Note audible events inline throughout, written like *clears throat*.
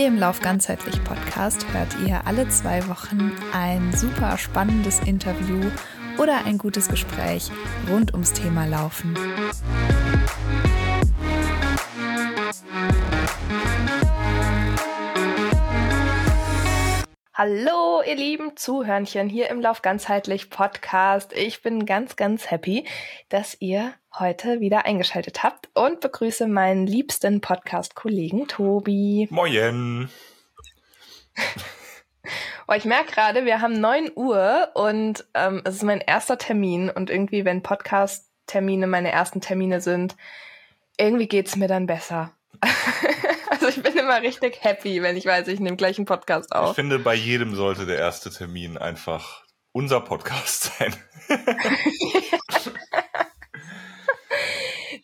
Hier im Lauf ganzheitlich Podcast hört ihr alle zwei Wochen ein super spannendes Interview oder ein gutes Gespräch rund ums Thema Laufen. Hallo, ihr lieben Zuhörnchen hier im Lauf ganzheitlich Podcast. Ich bin ganz, ganz happy, dass ihr heute wieder eingeschaltet habt und begrüße meinen liebsten Podcast-Kollegen Tobi. Moin. oh, ich merke gerade, wir haben 9 Uhr und ähm, es ist mein erster Termin und irgendwie, wenn Podcast-Termine meine ersten Termine sind, irgendwie geht's mir dann besser. *laughs* Ich bin immer richtig happy, wenn ich weiß, ich nehme gleich einen Podcast auf. Ich finde, bei jedem sollte der erste Termin einfach unser Podcast sein. *laughs*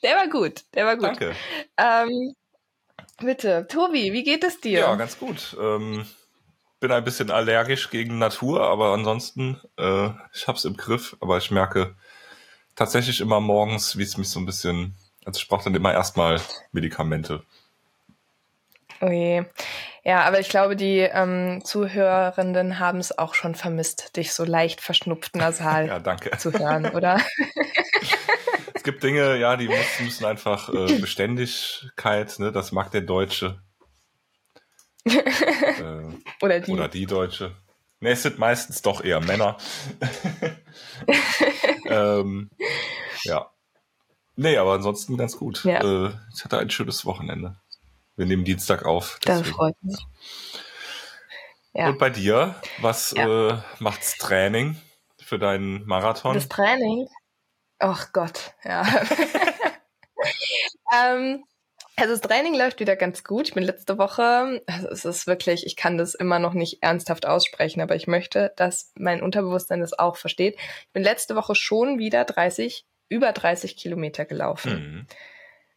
der war gut, der war gut. Danke. Ähm, bitte, Tobi, wie geht es dir? Ja, ganz gut. Ähm, bin ein bisschen allergisch gegen Natur, aber ansonsten, äh, ich hab's im Griff. Aber ich merke tatsächlich immer morgens, wie es mich so ein bisschen, also ich brauche dann immer erstmal Medikamente. Oh je. Ja, aber ich glaube, die ähm, Zuhörenden haben es auch schon vermisst, dich so leicht verschnupft nasal *laughs* ja, danke. zu hören, oder? *laughs* *laughs* es gibt Dinge, ja, die müssen, müssen einfach äh, Beständigkeit, ne, das mag der Deutsche. äh, oder die. Oder die Deutsche. Ne, es sind meistens doch eher Männer. ähm, ja. Nee, aber ansonsten ganz gut. Ja. Äh, ich hatte ein schönes Wochenende. Wir nehmen Dienstag auf. Deswegen. Das freut mich. Ja. Und bei dir, was ja. äh, macht's Training für deinen Marathon? Das Training? Ach Gott, ja. *laughs* ähm, also das Training läuft wieder ganz gut. Ich bin letzte Woche, also es ist wirklich, ich kann das immer noch nicht ernsthaft aussprechen, aber ich möchte, dass mein Unterbewusstsein das auch versteht. Ich bin letzte Woche schon wieder 30, über 30 Kilometer gelaufen. Mhm.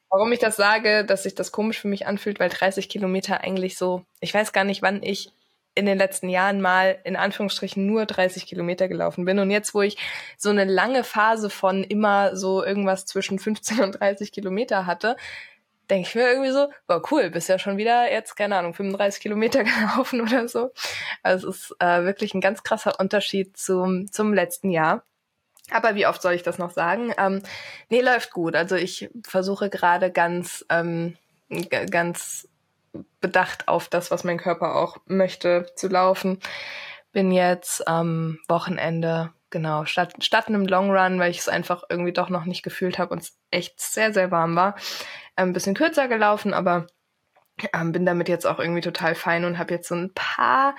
Warum ich das sage, dass sich das komisch für mich anfühlt, weil 30 Kilometer eigentlich so, ich weiß gar nicht, wann ich in den letzten Jahren mal in Anführungsstrichen nur 30 Kilometer gelaufen bin. Und jetzt, wo ich so eine lange Phase von immer so irgendwas zwischen 15 und 30 Kilometer hatte, denke ich mir irgendwie so, war cool, bist ja schon wieder jetzt, keine Ahnung, 35 Kilometer *laughs* gelaufen oder so. Also es ist äh, wirklich ein ganz krasser Unterschied zum, zum letzten Jahr. Aber wie oft soll ich das noch sagen? Ähm, nee, läuft gut. Also ich versuche gerade ganz, ähm, ganz bedacht auf das, was mein Körper auch möchte, zu laufen. Bin jetzt am ähm, Wochenende, genau, statt, statt einem Long Run, weil ich es einfach irgendwie doch noch nicht gefühlt habe und es echt sehr, sehr warm war, ein bisschen kürzer gelaufen, aber ähm, bin damit jetzt auch irgendwie total fein und habe jetzt so ein paar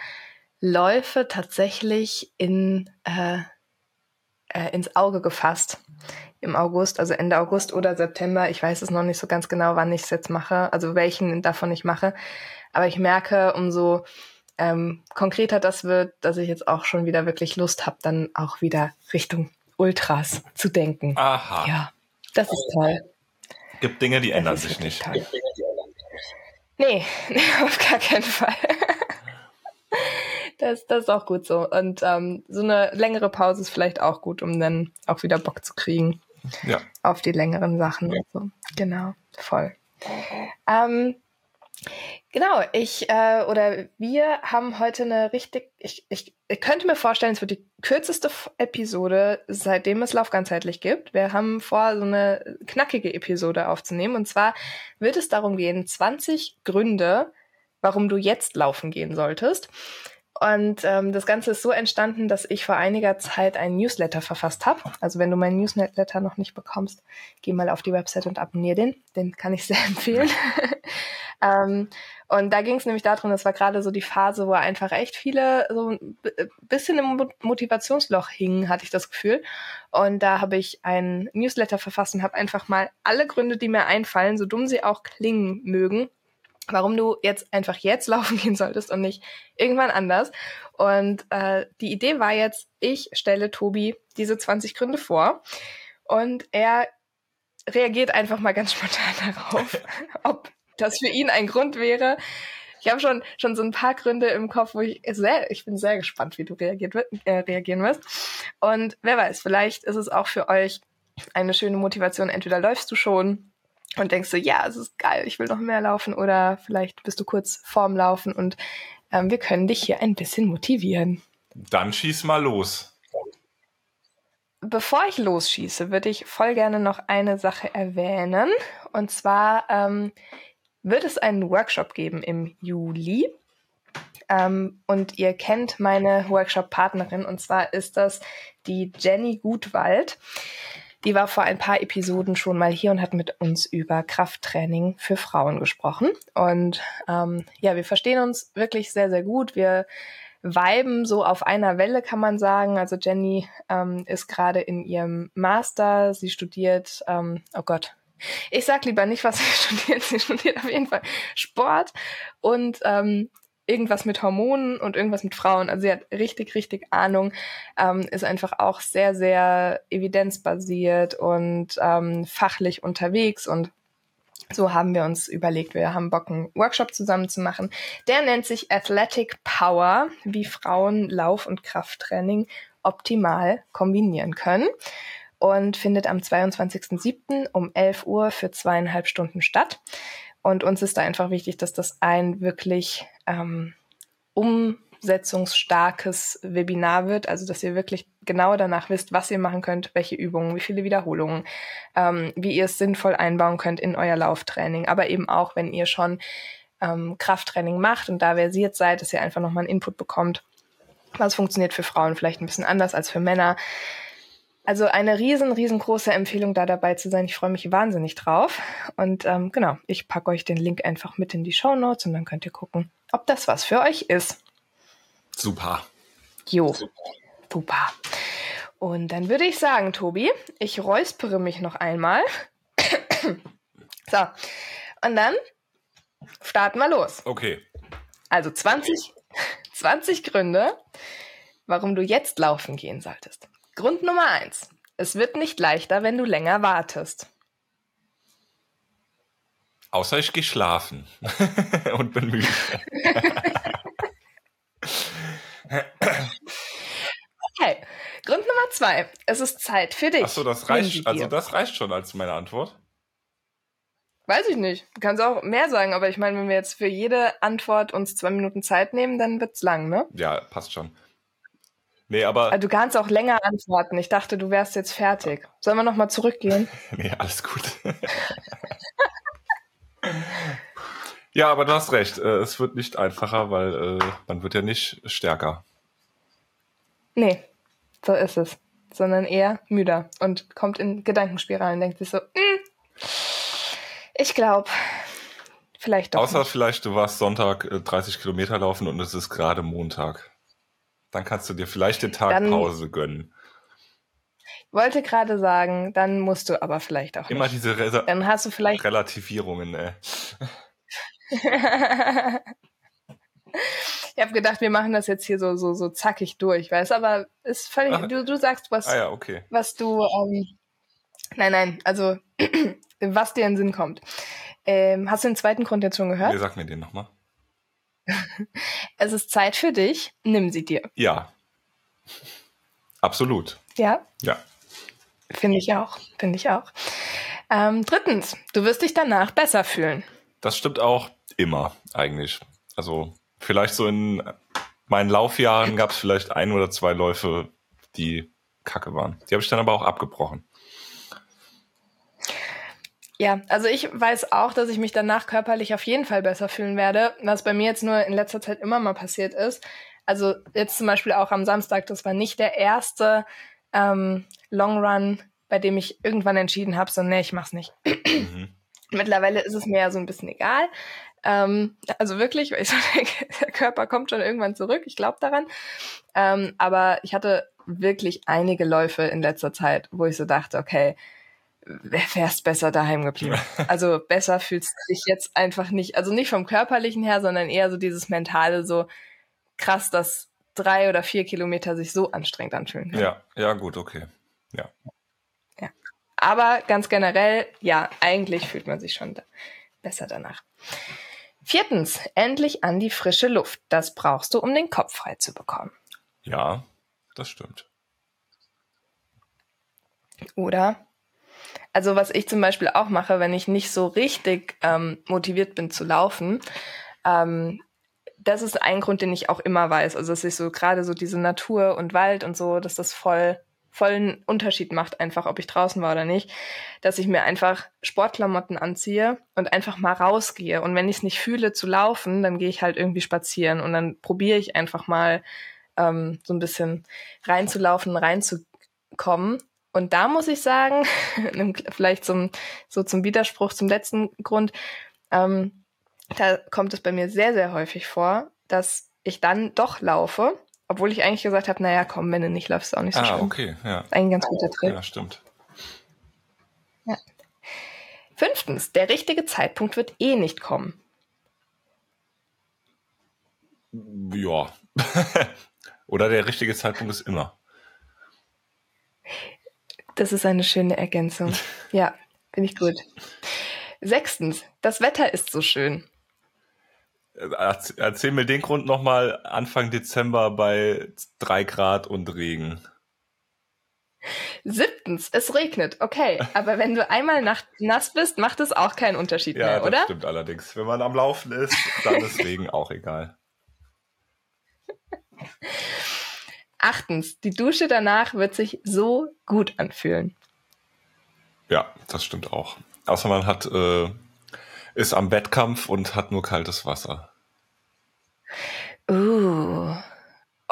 Läufe tatsächlich in äh, äh, ins Auge gefasst im August, also Ende August oder September. Ich weiß es noch nicht so ganz genau, wann ich es jetzt mache, also welchen davon ich mache. Aber ich merke, umso ähm, konkreter das wird, dass ich jetzt auch schon wieder wirklich Lust habe, dann auch wieder Richtung Ultras zu denken. Aha. Ja, das ist toll. Gibt Dinge, die das ändern sich nicht. Toll. *laughs* Nee, auf gar keinen Fall. Das, das ist auch gut so. Und ähm, so eine längere Pause ist vielleicht auch gut, um dann auch wieder Bock zu kriegen. Ja. Auf die längeren Sachen. Ja. So. Genau, voll. Ähm, genau, ich äh, oder wir haben heute eine richtig, ich, ich, ich könnte mir vorstellen, es wird die kürzeste Episode, seitdem es Lauf ganzheitlich gibt. Wir haben vor, so eine knackige Episode aufzunehmen. Und zwar wird es darum gehen, 20 Gründe, warum du jetzt laufen gehen solltest. Und ähm, das Ganze ist so entstanden, dass ich vor einiger Zeit einen Newsletter verfasst habe. Also wenn du meinen Newsletter noch nicht bekommst, geh mal auf die Website und abonniere den. Den kann ich sehr *laughs* empfehlen. ähm, und da ging es nämlich darum, das war gerade so die Phase, wo einfach echt viele so ein bisschen im Motivationsloch hingen, hatte ich das Gefühl. Und da habe ich einen Newsletter verfasst und habe einfach mal alle Gründe, die mir einfallen, so dumm sie auch klingen mögen, warum du jetzt einfach jetzt *laughs* laufen gehen solltest und nicht irgendwann anders. Und äh, die Idee war jetzt, ich stelle Tobi diese 20 Gründe vor und er reagiert einfach mal ganz *laughs* spontan darauf, *laughs* ob das für ihn ein Grund wäre. Ich habe schon schon so ein paar Gründe im Kopf, wo ich sehr, ich bin sehr gespannt, wie du reagiert, äh, reagieren wirst. Und wer weiß, vielleicht ist es auch für euch eine schöne Motivation. Entweder läufst du schon und denkst so, ja, es ist geil, ich will noch mehr laufen oder vielleicht bist du kurz vorm Laufen und ähm, wir können dich hier ein bisschen motivieren. Dann schieß mal los. Bevor ich losschieße, würde ich voll gerne noch eine Sache erwähnen. Und zwar ähm, wird es einen Workshop geben im Juli. Ähm, und ihr kennt meine Workshop-Partnerin. Und zwar ist das die Jenny Gutwald. Die war vor ein paar Episoden schon mal hier und hat mit uns über Krafttraining für Frauen gesprochen. Und ähm, ja, wir verstehen uns wirklich sehr, sehr gut. Wir viben so auf einer Welle, kann man sagen. Also Jenny ähm, ist gerade in ihrem Master. Sie studiert, ähm, oh Gott, ich sag lieber nicht, was sie *laughs* studiert. Sie studiert auf jeden Fall Sport und ähm, irgendwas mit Hormonen und irgendwas mit Frauen. Also sie hat richtig, richtig Ahnung, ähm, ist einfach auch sehr, sehr evidenzbasiert und ähm, fachlich unterwegs und so haben wir uns überlegt, wir haben Bock, einen Workshop zusammen zu machen. Der nennt sich Athletic Power, wie Frauen Lauf- und Krafttraining optimal kombinieren können und findet am 22.07. um 11 Uhr für zweieinhalb Stunden statt. Und uns ist da einfach wichtig, dass das ein wirklich ähm, umsetzungsstarkes Webinar wird, also dass ihr wirklich genau danach wisst, was ihr machen könnt, welche Übungen, wie viele Wiederholungen, ähm, wie ihr es sinnvoll einbauen könnt in euer Lauftraining, aber eben auch, wenn ihr schon ähm, Krafttraining macht und da versiert seid, dass ihr einfach nochmal einen Input bekommt, was funktioniert für Frauen vielleicht ein bisschen anders als für Männer. Also eine riesen, riesengroße Empfehlung, da dabei zu sein. Ich freue mich wahnsinnig drauf. Und ähm, genau, ich packe euch den Link einfach mit in die Show Notes und dann könnt ihr gucken, ob das was für euch ist. Super. Jo, super. Und dann würde ich sagen, Tobi, ich räuspere mich noch einmal. so, und dann starten wir los. Okay. Also 20, 20 Gründe, warum du jetzt laufen gehen solltest. Grund Nummer eins. Es wird nicht leichter, wenn du länger wartest. Außer ich gehe schlafen *laughs* und bin müde. okay. Grund Nummer zwei. Es ist Zeit für dich. Achso, das reicht. Also das reicht schon als meine Antwort. Weiß ich nicht. Du kannst auch mehr sagen, aber ich meine, wenn wir jetzt für jede Antwort uns zwei Minuten Zeit nehmen, dann wird's lang, ne? Ja, passt schon. Nee, aber. Also du kannst auch länger antworten. Ich dachte, du wärst jetzt fertig. Sollen wir nochmal zurückgehen? *laughs* nee, alles gut. *laughs* ja, aber du hast recht. Äh, es wird nicht einfacher, weil äh, man wird ja nicht stärker. Nee, so ist es. Sondern eher müder und kommt in Gedankenspiralen, denkt sich so, mm, ich glaube, vielleicht doch. Außer nicht. vielleicht, du warst Sonntag 30 äh, Kilometer laufen und es ist gerade Montag. Dann kannst du dir vielleicht den Tag dann, Pause gönnen. Wollte gerade sagen, dann musst du aber vielleicht auch Immer nicht. diese Re dann hast du vielleicht Relativierungen, ey. *laughs* ich habe gedacht, wir machen das jetzt hier so so so zackig durch, weißt aber ist völlig Ach, du, du sagst was ah ja, okay. was du ähm, nein nein also *clears throat* was dir in den Sinn kommt ähm, hast du den zweiten Grund jetzt schon gehört? Nee, sag mir den nochmal. Es ist Zeit für dich. Nimm sie dir. Ja. Absolut. Ja? Ja. Finde ich auch. Finde ich auch. Ähm, drittens, du wirst dich danach besser fühlen. Das stimmt auch immer eigentlich. Also vielleicht so in meinen Laufjahren gab es vielleicht ein oder zwei Läufe, die kacke waren. Die habe ich dann aber auch abgebrochen. Ja, also ich weiß auch, dass ich mich danach körperlich auf jeden Fall besser fühlen werde, was bei mir jetzt nur in letzter Zeit immer mal passiert ist. Also jetzt zum Beispiel auch am Samstag, das war nicht der erste ähm, Long Run, bei dem ich irgendwann entschieden habe, so nee, ich mach's nicht. Mhm. *clears throat* Mittlerweile ist es mir ja so ein bisschen egal. Ähm, also wirklich, weil ich *laughs* so denke, der Körper kommt schon irgendwann zurück, ich glaube daran. Ähm, aber ich hatte wirklich einige Läufe in letzter Zeit, wo ich so dachte, okay, wärst besser daheim geblieben. *laughs* Also besser fühlst du dich jetzt einfach nicht, also nicht vom körperlichen her, sondern eher so dieses mentale, so krass, dass drei oder vier Kilometer sich so anstrengend anfühlen. Können. Ja, ja, gut, okay. Ja. Ja. Aber ganz generell, ja, eigentlich fühlt man sich schon da besser danach. Viertens, endlich an die frische Luft. Das brauchst du, um den Kopf frei zu bekommen. Ja, das stimmt. Oder Also was ich zum Beispiel auch mache, wenn ich nicht so richtig ähm, motiviert bin zu laufen, ähm, das ist ein Grund, den ich auch immer weiß. Also dass ich so gerade so diese Natur und Wald und so, dass das voll vollen Unterschied macht, einfach ob ich draußen war oder nicht, dass ich mir einfach Sportklamotten anziehe und einfach mal rausgehe. Und wenn ich es nicht fühle zu laufen, dann gehe ich halt irgendwie spazieren und dann probiere ich einfach mal ähm, so ein bisschen reinzulaufen, reinzukommen. Und da muss ich sagen, *laughs* vielleicht zum, so zum Widerspruch zum letzten Grund, ähm, da kommt es bei mir sehr, sehr häufig vor, dass ich dann doch laufe, obwohl ich eigentlich gesagt habe, naja, komm, wenn du nicht läufst, ist auch nicht so ah, schlimm. okay, ja. Ein ganz guter Trick. Ja, stimmt. Ja. Fünftens, der richtige Zeitpunkt wird eh nicht kommen. Ja. *laughs* Oder der richtige Zeitpunkt ist immer. Das ist eine schöne Ergänzung. *laughs* Ja, finde ich gut. Sechstens, das Wetter ist so schön. Erzähl mir den Grund nochmal Anfang Dezember bei drei Grad und Regen. Siebtens, es regnet. Okay, aber wenn du einmal nass bist, macht es auch keinen Unterschied ja, mehr, oder? Ja, das stimmt allerdings. Wenn man am Laufen ist, dann ist *laughs* Regen auch egal. Achtens, die Dusche danach wird sich so gut anfühlen. Ja, das stimmt auch. Außer man hat äh, ist am Wettkampf und hat nur kaltes Wasser. Uh.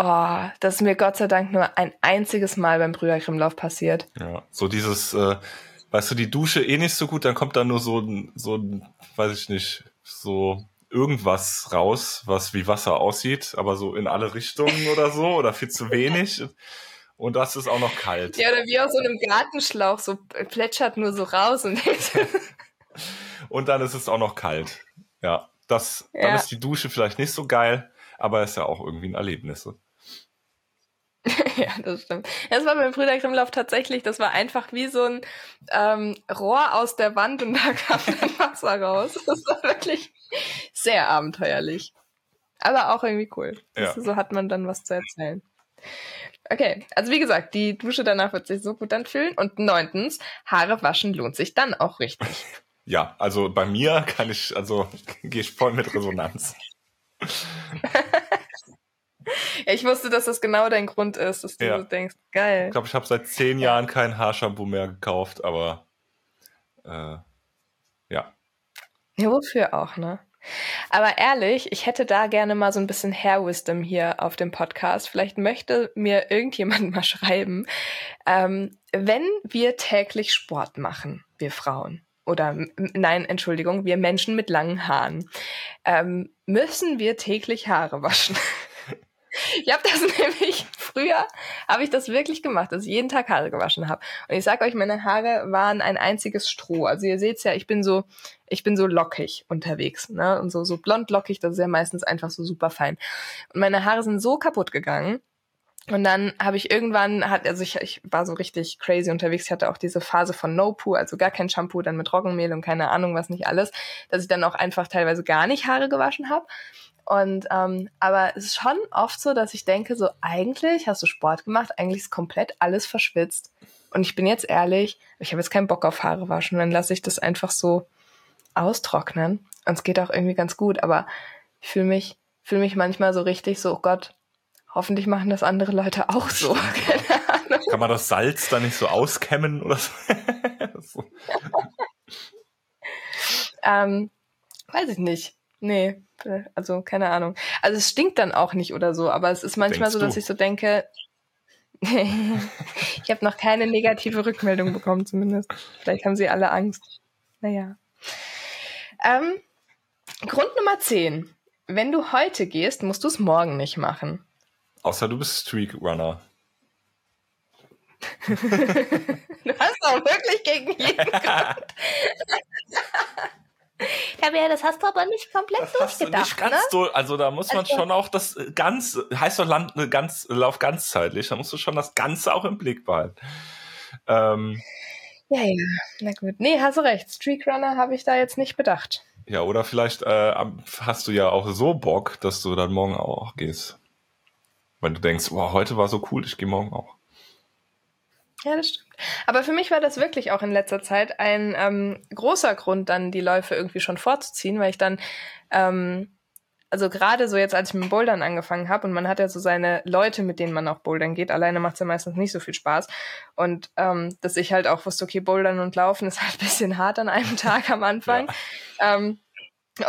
Oh, das ist mir Gott sei Dank nur ein einziges Mal beim Brüdergrimmlauf passiert. Ja, so dieses, äh, weißt du, die Dusche eh nicht so gut, dann kommt da nur so ein, so ein, weiß ich nicht, so irgendwas raus, was wie Wasser aussieht, aber so in alle Richtungen oder so oder viel zu wenig. Und das ist auch noch kalt. Ja, oder wie aus so einem Gartenschlauch, so plätschert nur so raus und *laughs* und dann ist es auch noch kalt. Ja, das, ja. dann ist die Dusche vielleicht nicht so geil, aber ist ja auch irgendwie ein Erlebnis. *laughs* ja, das stimmt. Das war beim Brüder Grimmlauf tatsächlich, das war einfach wie so ein ähm, Rohr aus der Wand und da kam dann Wasser raus. Das war wirklich sehr abenteuerlich. Aber auch irgendwie cool. Ja. So hat man dann was zu erzählen. Okay, also wie gesagt, die Dusche danach wird sich so gut anfühlen. Und neuntens, Haare waschen lohnt sich dann auch richtig. *laughs* Ja, also bei mir kann ich, also *laughs* gehe ich voll mit Resonanz. *laughs* ja, ich wusste, dass das genau dein Grund ist, dass du ja. so denkst, geil. Ich glaube, ich habe seit zehn Jahren kein Haarshampoo mehr gekauft, aber äh. Ja, wofür auch, ne? Aber ehrlich, ich hätte da gerne mal so ein bisschen Hair Wisdom hier auf dem Podcast. Vielleicht möchte mir irgendjemand *laughs* mal schreiben, ähm, wenn wir täglich Sport machen, wir Frauen, oder nein, Entschuldigung, wir Menschen mit langen Haaren, ähm, müssen wir täglich Haare waschen. *laughs* *laughs* ich habe das *laughs* nämlich früher habe ich das wirklich gemacht, dass ich jeden Tag Haare gewaschen habe. Und ich sag euch, meine Haare waren ein einziges Stroh. Also ihr seht's ja, ich bin so ich bin so lockig unterwegs, ne? Und so so blond lockig, das ist ja meistens einfach so super fein. Und meine Haare sind so kaputt gegangen, und dann habe ich irgendwann, hat, also ich, ich war so richtig crazy unterwegs. Ich hatte auch diese Phase von No Poo, also gar kein Shampoo, dann mit Roggenmehl und keine Ahnung was nicht alles, dass ich dann auch einfach teilweise gar nicht Haare gewaschen habe. Und ähm, aber es ist schon oft so, dass ich denke, so eigentlich hast du Sport gemacht, eigentlich ist komplett alles verschwitzt. Und ich bin jetzt ehrlich, ich habe jetzt keinen Bock auf Haare waschen, dann lasse ich das einfach so austrocknen. Und es geht auch irgendwie ganz gut, aber ich fühle mich, fühle mich manchmal so richtig so, oh Gott, Hoffentlich machen das andere Leute auch so. *laughs* Kann man das Salz da nicht so auskämmen oder so? *laughs* ähm, weiß ich nicht. Nee, also keine Ahnung. Also es stinkt dann auch nicht oder so, aber es ist manchmal Denkst so, dass du? ich so denke, *laughs* ich habe noch keine negative Rückmeldung bekommen zumindest. Vielleicht haben sie alle Angst. Naja. Ähm, Grund Nummer 10. Wenn du heute gehst, musst du es morgen nicht machen. Außer du bist Streak Runner. *laughs* du hast auch wirklich gegen jeden *laughs* Ja, das hast du aber nicht komplett das durchgedacht. Nicht ganz ne? durch, also da muss man also, schon auch das ganz heißt doch Land ne, ganz Lauf ganzzeitlich, da musst du schon das Ganze auch im Blick behalten. Ähm, ja, ja, na gut. Nee, hast du recht. Streakrunner habe ich da jetzt nicht bedacht. Ja, oder vielleicht äh, hast du ja auch so Bock, dass du dann morgen auch gehst. Wenn du denkst, wow, heute war so cool, ich gehe morgen auch. Ja, das stimmt. Aber für mich war das wirklich auch in letzter Zeit ein ähm, großer Grund, dann die Läufe irgendwie schon vorzuziehen, weil ich dann, ähm, also gerade so jetzt, als ich mit dem Bouldern angefangen habe und man hat ja so seine Leute, mit denen man auch Bouldern geht, alleine macht es ja meistens nicht so viel Spaß. Und ähm, dass ich halt auch wusste, okay, Bouldern und Laufen ist halt ein bisschen hart an einem Tag am Anfang. Ja. Ähm,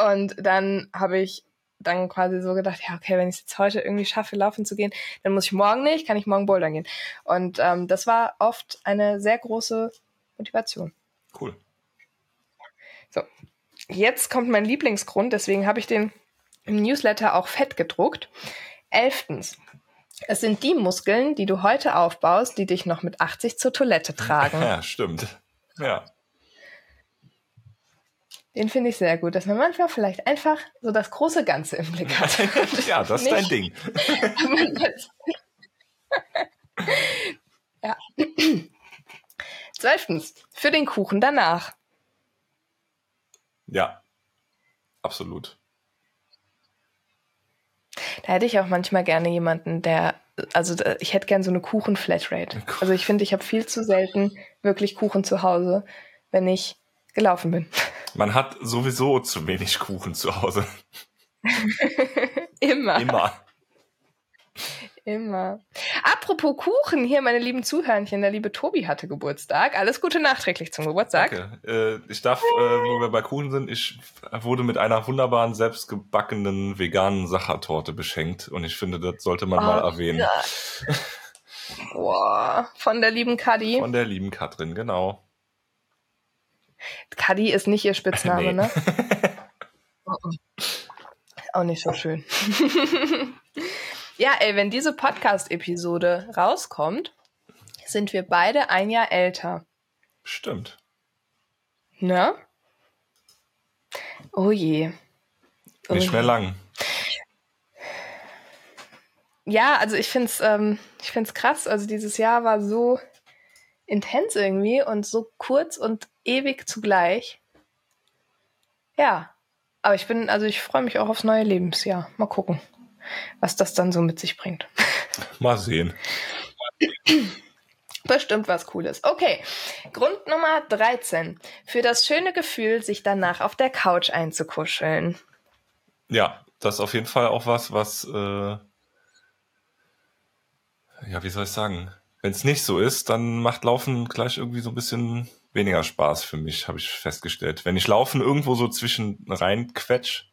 und dann habe ich dann quasi so gedacht, ja, okay, wenn ich es jetzt heute irgendwie schaffe, laufen zu gehen, dann muss ich morgen nicht, kann ich morgen bouldern gehen. Und ähm, das war oft eine sehr große Motivation. Cool. So, jetzt kommt mein Lieblingsgrund, deswegen habe ich den im Newsletter auch fett gedruckt. Elftens. Es sind die Muskeln, die du heute aufbaust, die dich noch mit 80 zur Toilette tragen. *laughs* Ja, stimmt. Ja. Den finde ich sehr gut, dass man manchmal vielleicht einfach so das große Ganze im Blick hat. *laughs* ja, das ist dein Ding. *laughs* *laughs* ja. Zwölftens, für den Kuchen danach. Ja, absolut. Da hätte ich auch manchmal gerne jemanden, der, also ich hätte gerne so eine Kuchen-Flatrate. Also ich finde, ich habe viel zu selten wirklich Kuchen zu Hause, wenn ich gelaufen bin. Man hat sowieso zu wenig Kuchen zu Hause. *laughs* Immer. Immer. Immer. Apropos Kuchen, hier meine lieben Zuhörnchen, der liebe Tobi hatte Geburtstag. Alles Gute nachträglich zum Geburtstag. Danke. Äh, ich darf, äh, wo wir bei Kuchen sind, ich wurde mit einer wunderbaren, selbstgebackenen veganen Sachertorte beschenkt und ich finde, das sollte man oh, mal erwähnen. *laughs* Boah, von der lieben Kadi. Von der lieben Katrin, genau. Kadi ist nicht ihr Spitzname, *laughs* nee. ne? *laughs* Auch nicht so schön. *laughs* ja, ey, wenn diese Podcast-Episode rauskommt, sind wir beide ein Jahr älter. Stimmt. Ne? Oh je. Oh Nicht mehr lang. Ja, also ich finde es ähm, krass. Also dieses Jahr war so intens irgendwie und so kurz und ewig zugleich. Ja, aber ich bin, also ich freue mich auch aufs neue Lebensjahr. Mal gucken, was das dann so mit sich bringt. *laughs* Mal sehen. Bestimmt was Cooles. Okay, Grund Nummer 13. Für das schöne Gefühl, sich danach auf der Couch einzukuscheln. Ja, das ist auf jeden Fall auch was, was, äh, ja, wie soll ich sagen? Wenn es nicht so ist, dann macht Laufen gleich irgendwie so ein bisschen weniger Spaß für mich, habe ich festgestellt. Wenn ich Laufen irgendwo so zwischen rein quetsch,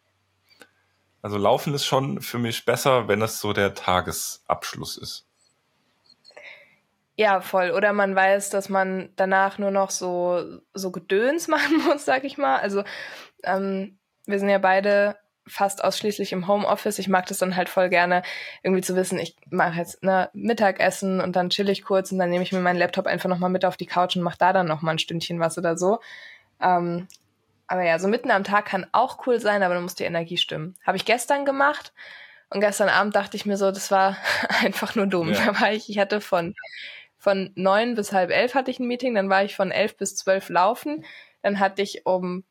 also Laufen ist schon für mich besser, wenn es so der Tagesabschluss ist. Ja, voll. Oder man weiß, dass man danach nur noch so, so Gedöns *laughs* machen muss, sag ich mal. Also ähm, wir sind ja beide fast ausschließlich im Homeoffice. Ich mag das dann halt voll gerne, irgendwie zu wissen, ich mache jetzt ne, Mittagessen und dann chill ich kurz und dann nehme ich mir meinen Laptop einfach nochmal mit auf die Couch und mache da dann nochmal ein Stündchen was oder so. Ähm, aber ja, so mitten am Tag kann auch cool sein, aber dann muss die Energie stimmen. Habe ich gestern gemacht und gestern Abend dachte ich mir so, das war *laughs* einfach nur dumm. Ja. Da war ich, ich hatte von von neun bis halb elf hatte ich ein Meeting, dann war ich von elf bis zwölf laufen, dann hatte ich um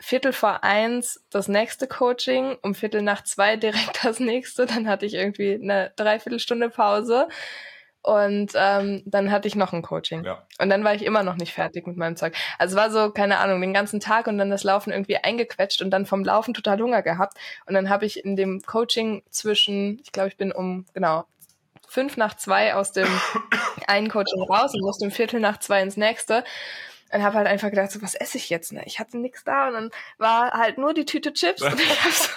Viertel vor eins das nächste Coaching, um Viertel nach zwei direkt das nächste. Dann hatte ich irgendwie eine Dreiviertelstunde Pause und ähm, dann hatte ich noch ein Coaching. Ja. Und dann war ich immer noch nicht fertig mit meinem Zeug. Also war so, keine Ahnung, den ganzen Tag und dann das Laufen irgendwie eingequetscht und dann vom Laufen total Hunger gehabt. Und dann habe ich in dem Coaching zwischen, ich glaube, ich bin um, genau, fünf nach zwei aus dem *coughs* einen Coaching raus und musste um Viertel nach zwei ins nächste und habe halt einfach gedacht, so, was esse ich jetzt? Ne? Ich hatte nichts da und dann war halt nur die Tüte Chips *laughs* und ich hab so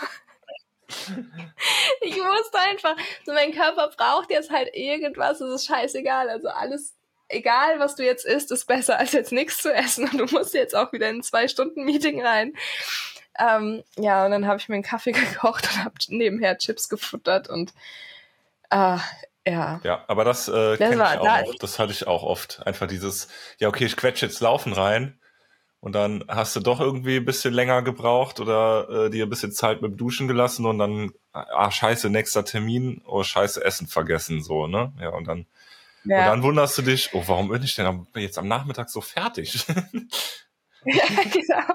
ich wusste einfach, so mein Körper braucht jetzt halt irgendwas, es ist scheißegal, also alles egal, was du jetzt isst, ist besser als jetzt nichts zu essen und du musst jetzt auch wieder in ein zwei Stunden Meeting rein. Ähm, ja, und dann habe ich mir einen Kaffee *laughs* gekocht und habe nebenher Chips gefuttert und äh, ja. Ja, aber das äh, kenne ich auch da oft. Das hatte ich auch oft. Einfach dieses, ja, okay, ich quetsche jetzt Laufen rein und dann hast du doch irgendwie ein bisschen länger gebraucht oder äh, dir ein bisschen Zeit mit dem Duschen gelassen und dann, ah, scheiße, nächster Termin, oh, scheiße, Essen vergessen, so, ne? Ja, und dann, ja. und dann wunderst du dich, oh, warum bin ich denn jetzt am Nachmittag so fertig? ja, *laughs* *laughs* genau.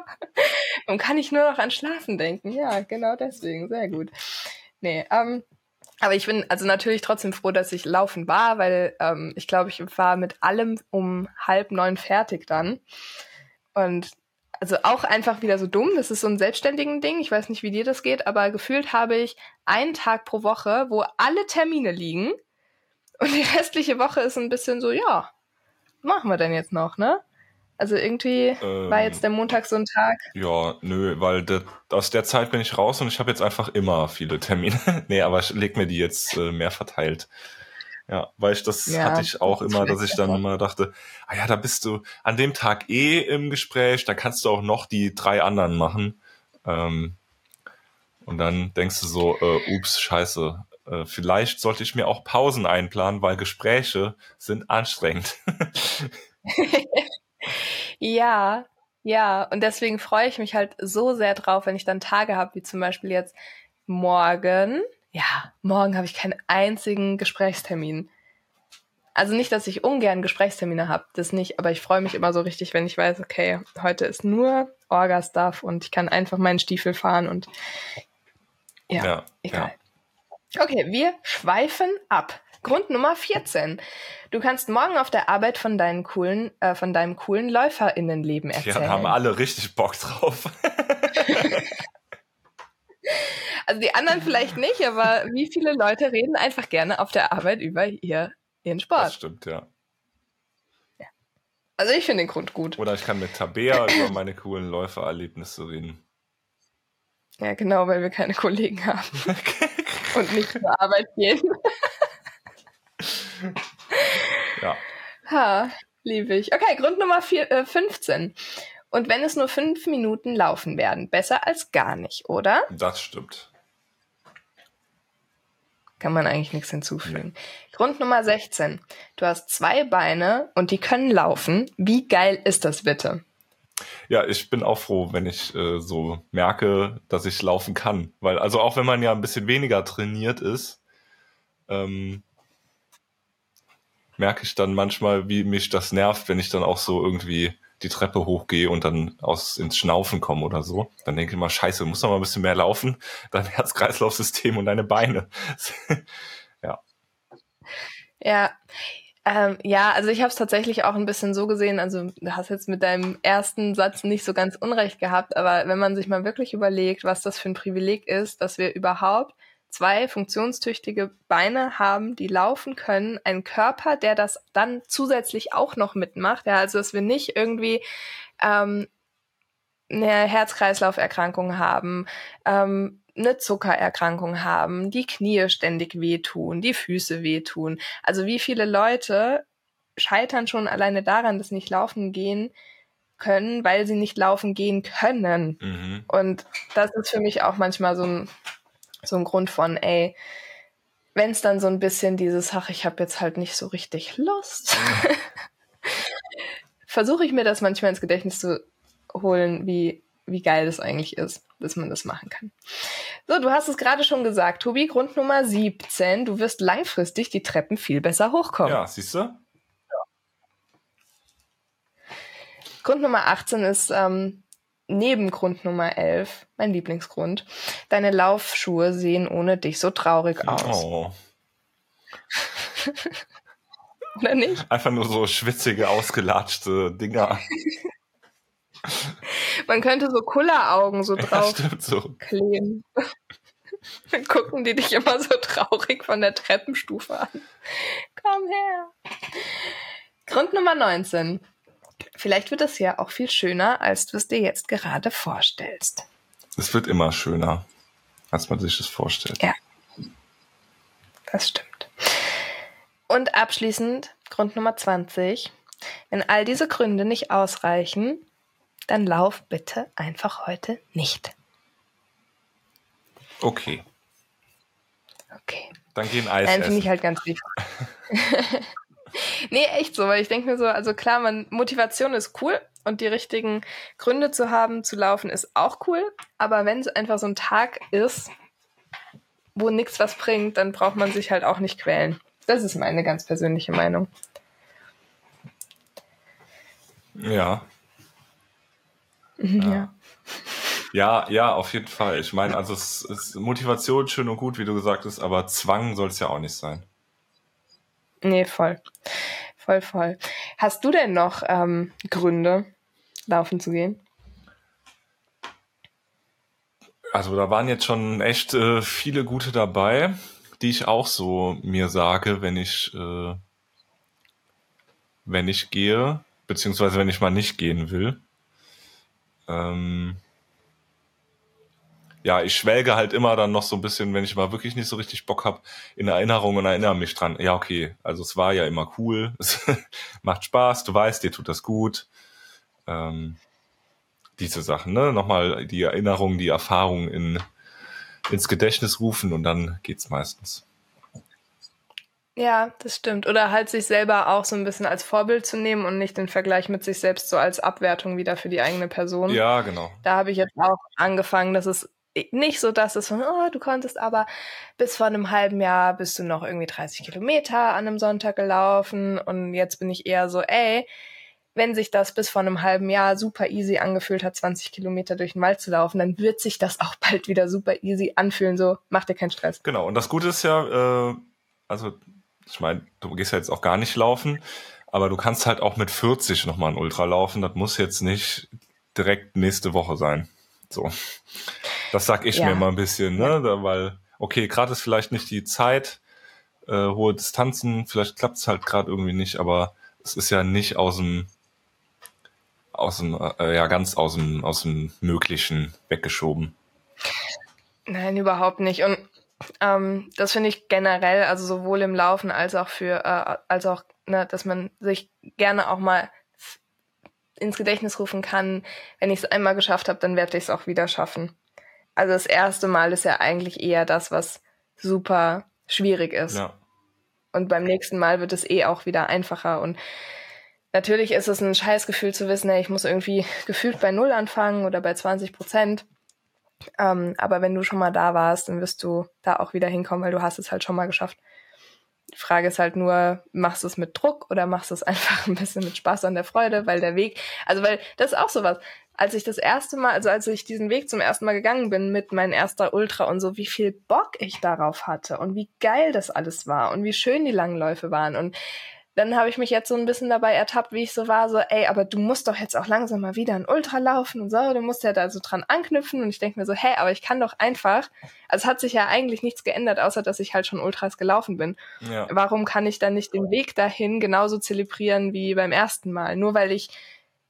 Und kann ich nur noch an Schlafen denken. Ja, genau deswegen. Sehr gut. Nee, ähm, Aber ich bin also natürlich trotzdem froh, dass ich laufen war, weil ähm, ich glaube, ich war mit allem um halb neun fertig dann. Und also auch einfach wieder so dumm. Das ist so ein selbstständigen Ding. Ich weiß nicht, wie dir das geht, aber gefühlt habe ich einen Tag pro Woche, wo alle Termine liegen. Und die restliche Woche ist ein bisschen so, ja, machen wir denn jetzt noch, ne? Also irgendwie ähm, war jetzt der Montag so ein Tag. Ja, nö, weil de, aus der Zeit bin ich raus und ich habe jetzt einfach immer viele Termine. *laughs* nee, aber ich leg mir die jetzt äh, mehr verteilt. Ja, weil ich das ja, hatte ich auch das immer, dass ich dann immer dachte, ah ja, da bist du an dem Tag eh im Gespräch, da kannst du auch noch die drei anderen machen. Ähm, und dann denkst du so, äh, ups, scheiße, äh, vielleicht sollte ich mir auch Pausen einplanen, weil Gespräche sind anstrengend. *laughs* *laughs* ja, ja, und deswegen freue ich mich halt so sehr drauf, wenn ich dann Tage habe, wie zum Beispiel jetzt morgen ja, morgen habe ich keinen einzigen Gesprächstermin. Also nicht, dass ich ungern Gesprächstermine habe, das nicht, aber ich freue mich immer so richtig, wenn ich weiß, okay, heute ist nur Orga-Stuff und ich kann einfach meinen Stiefel fahren und ja, ja egal. Ja. Okay, wir schweifen ab. Grund Nummer 14. Du kannst morgen auf der Arbeit von deinen coolen, äh, von deinem coolen LäuferInnenleben erzählen. Ja, haben alle richtig Bock drauf. *laughs* Also die anderen vielleicht nicht, aber wie viele Leute reden einfach gerne auf der Arbeit über ihr, ihren Sport? Das stimmt, ja. ja. Also ich finde den Grund gut. Oder ich kann mit Tabea *laughs* über meine coolen Läufererlebnisse reden. Ja, genau, weil wir keine Kollegen haben. *laughs* Und nicht zur Arbeit gehen. *laughs* ja. Ha, liebe ich. Okay, Grund Nummer vier, äh, 15. Und wenn es nur fünf Minuten laufen werden, besser als gar nicht, oder? Das stimmt kann man eigentlich nichts hinzufügen. Grund Nummer 16. Du hast zwei Beine und die können laufen. Wie geil ist das bitte? Ja, ich bin auch froh, wenn ich äh, so merke, dass ich laufen kann. Weil, also auch wenn man ja ein bisschen weniger trainiert ist, ähm, merke ich dann manchmal, wie mich das nervt, wenn ich dann auch so irgendwie die Treppe hochgehe und dann aus ins Schnaufen komme oder so, dann denke ich immer, scheiße, du musst noch mal ein bisschen mehr laufen, *laughs* dein Herz-Kreislauf-System und deine Beine. *laughs* ja. Ja. Ähm, ja, also ich habe es tatsächlich auch ein bisschen so gesehen, also du hast jetzt mit deinem ersten Satz nicht so ganz unrecht gehabt, aber wenn man sich mal wirklich überlegt, was das für ein Privileg ist, dass wir überhaupt zwei funktionstüchtige Beine haben, die laufen können, einen Körper, der das dann zusätzlich auch noch mitmacht. Ja, also dass wir nicht irgendwie ähm, eine Herz-Kreislauf-Erkrankung haben, ähm, eine Zuckererkrankung haben, die Knie ständig wehtun, die Füße wehtun. Also wie viele Leute scheitern schon alleine daran, dass sie nicht laufen gehen können, weil sie nicht laufen gehen können. Mhm. Und das ist für mich auch manchmal so ein so ein Grund von, ey, wenn es dann so ein bisschen dieses, ach, ich habe jetzt halt nicht so richtig Lust, *laughs* versuche ich mir das manchmal ins Gedächtnis zu holen, wie, wie geil das eigentlich ist, dass man das machen kann. So, du hast es gerade schon gesagt, Tobi, Grund Nummer 17, du wirst langfristig die Treppen viel besser hochkommen. Ja, siehst du? Grund Nummer 18 ist, ähm, Nebengrund Nummer 11, mein Lieblingsgrund. Deine Laufschuhe sehen ohne dich so traurig aus. Oh. *laughs* Oder nicht? Einfach nur so schwitzige, ausgelatschte Dinger. *laughs* Man könnte so Kulleraugen so drauf ja, so. kleben. *laughs* Dann gucken die dich immer so traurig von der Treppenstufe an. Komm her. Grund Nummer 19. Vielleicht wird es ja auch viel schöner, als du es dir jetzt gerade vorstellst. Es wird immer schöner, als man sich das vorstellt. Ja. Das stimmt. Und abschließend Grund Nummer 20. Wenn all diese Gründe nicht ausreichen, dann lauf bitte einfach heute nicht. Okay. Okay. Dann gehen Eis Nein, finde ich halt ganz lieb. *laughs* *laughs* nee, echt so, weil ich denke mir so, also klar, man, Motivation ist cool und die richtigen Gründe zu haben, zu laufen, ist auch cool. Aber wenn es einfach so ein Tag ist, wo nichts was bringt, dann braucht man sich halt auch nicht quälen. Das ist meine ganz persönliche Meinung. Ja. Mhm, ja. ja. Ja, ja, auf jeden Fall. Ich meine, also es ist Motivation schön und gut, wie du gesagt hast, aber Zwang soll es ja auch nicht sein. Nee, voll. Voll, voll. Hast du denn noch ähm, Gründe, laufen zu gehen? Also da waren jetzt schon echt äh, viele gute dabei, die ich auch so mir sage, wenn ich äh, wenn ich gehe, beziehungsweise wenn ich mal nicht gehen will. Ähm, ja, ich schwelge halt immer dann noch so ein bisschen, wenn ich mal wirklich nicht so richtig Bock hab, in Erinnerung und erinnere mich dran. Ja, okay, also es war ja immer cool, *laughs* es macht Spaß, du weißt, dir tut das gut. Ähm, diese Sachen, ne? Nochmal die Erinnerung, die Erfahrung in, ins Gedächtnis rufen und dann geht's meistens. Ja, das stimmt. Oder halt sich selber auch so ein bisschen als Vorbild zu nehmen und nicht den Vergleich mit sich selbst so als Abwertung wieder für die eigene Person. Ja, genau. Da habe ich jetzt auch angefangen, dass es nicht so, dass es von, oh, du konntest aber bis vor einem halben Jahr bist du noch irgendwie 30 Kilometer an einem Sonntag gelaufen und jetzt bin ich eher so, ey, wenn sich das bis vor einem halben Jahr super easy angefühlt hat, 20 Kilometer durch den Wald zu laufen, dann wird sich das auch bald wieder super easy anfühlen. So, mach dir keinen Stress. Genau. Und das Gute ist ja, äh, also ich meine, du gehst ja jetzt auch gar nicht laufen, aber du kannst halt auch mit 40 nochmal ein Ultra laufen. Das muss jetzt nicht direkt nächste Woche sein. So. Das sag ich ja. mir mal ein bisschen, ne? Da, weil, okay, gerade ist vielleicht nicht die Zeit, äh, hohe Distanzen, vielleicht klappt es halt gerade irgendwie nicht, aber es ist ja nicht aus dem aus dem, äh, ja, ganz aus dem, aus dem Möglichen weggeschoben. Nein, überhaupt nicht. Und ähm, das finde ich generell, also sowohl im Laufen als auch für, äh, als auch, ne, dass man sich gerne auch mal ins Gedächtnis rufen kann, wenn ich es einmal geschafft habe, dann werde ich es auch wieder schaffen. Also das erste Mal ist ja eigentlich eher das, was super schwierig ist. Ja. Und beim nächsten Mal wird es eh auch wieder einfacher. Und Natürlich ist es ein Scheißgefühl zu wissen, ey, ich muss irgendwie *laughs* gefühlt bei Null anfangen oder bei 20 Prozent. Ähm, aber wenn du schon mal da warst, dann wirst du da auch wieder hinkommen, weil du hast es halt schon mal geschafft. Die Frage ist halt nur, machst du es mit Druck oder machst du es *laughs* einfach ein bisschen mit Spaß an der Freude, weil der Weg, also weil das ist auch sowas. Als ich das erste Mal, also als ich diesen Weg zum ersten Mal gegangen bin mit meinem erster Ultra und so, wie viel Bock ich darauf hatte und wie geil das alles war und wie schön die Langläufe waren und dann habe ich mich jetzt so ein bisschen dabei ertappt, wie ich so war, so, ey, aber du musst doch jetzt auch langsam mal wieder ein Ultra laufen und so, du musst ja da so dran anknüpfen und ich denke mir so, hey, aber ich kann doch einfach, also es hat sich ja eigentlich nichts geändert, außer dass ich halt schon Ultras gelaufen bin. Ja. Warum kann ich dann nicht den Weg dahin genauso zelebrieren wie beim ersten Mal? Nur weil ich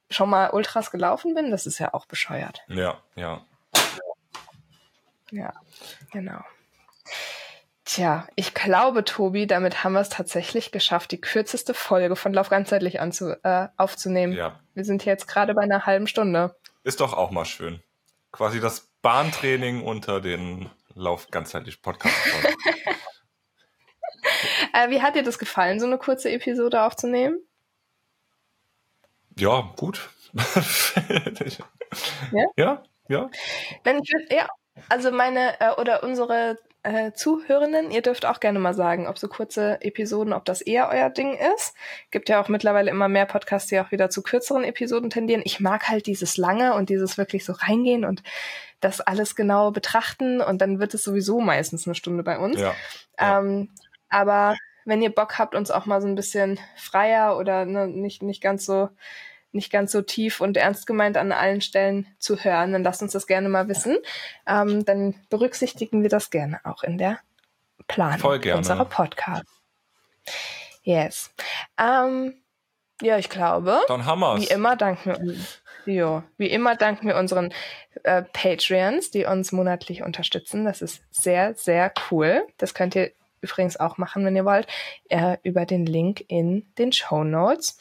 schon mal Ultras gelaufen bin, das ist ja auch bescheuert. Ja, ja. Ja, genau. Tja, ich glaube, Tobi, damit haben wir es tatsächlich geschafft, die kürzeste Folge von Lauf ganzheitlich anzu, äh, aufzunehmen. Ja. Wir sind jetzt gerade bei einer halben Stunde. Ist doch auch mal schön. Quasi das Bahntraining unter den Lauf ganzheitlich Podcast. *laughs* *laughs* äh, wie hat dir das gefallen, so eine kurze Episode aufzunehmen? Ja, gut. *laughs* ja? Ja, ja. Wenn ich, ja, also meine äh, oder unsere äh, Zuhörenden, ihr dürft auch gerne mal sagen, ob so kurze Episoden, ob das eher euer Ding ist. Gibt ja auch mittlerweile immer mehr Podcasts, die auch wieder zu kürzeren Episoden tendieren. Ich mag halt dieses lange und dieses wirklich so reingehen und das alles genau betrachten und dann wird es sowieso meistens eine Stunde bei uns. Ja, ja. Ähm, aber wenn ihr Bock habt, uns auch mal so ein bisschen freier oder ne, nicht, nicht ganz so nicht ganz so tief und ernst gemeint an allen Stellen zu hören, dann lasst uns das gerne mal wissen. Ähm, dann berücksichtigen wir das gerne auch in der Planung unserer Podcast. Yes. Ähm, ja, ich glaube. Dann haben wir's. Wie immer danken wir, jo, wie immer danken wir unseren äh, Patreons, die uns monatlich unterstützen. Das ist sehr, sehr cool. Das könnt ihr übrigens auch machen, wenn ihr wollt, äh, über den Link in den Show Notes.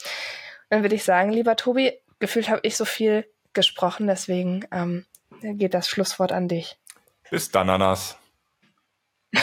Dann würde ich sagen, lieber Tobi, gefühlt habe ich so viel gesprochen, deswegen ähm, geht das Schlusswort an dich. Bis dann, Ananas. *laughs*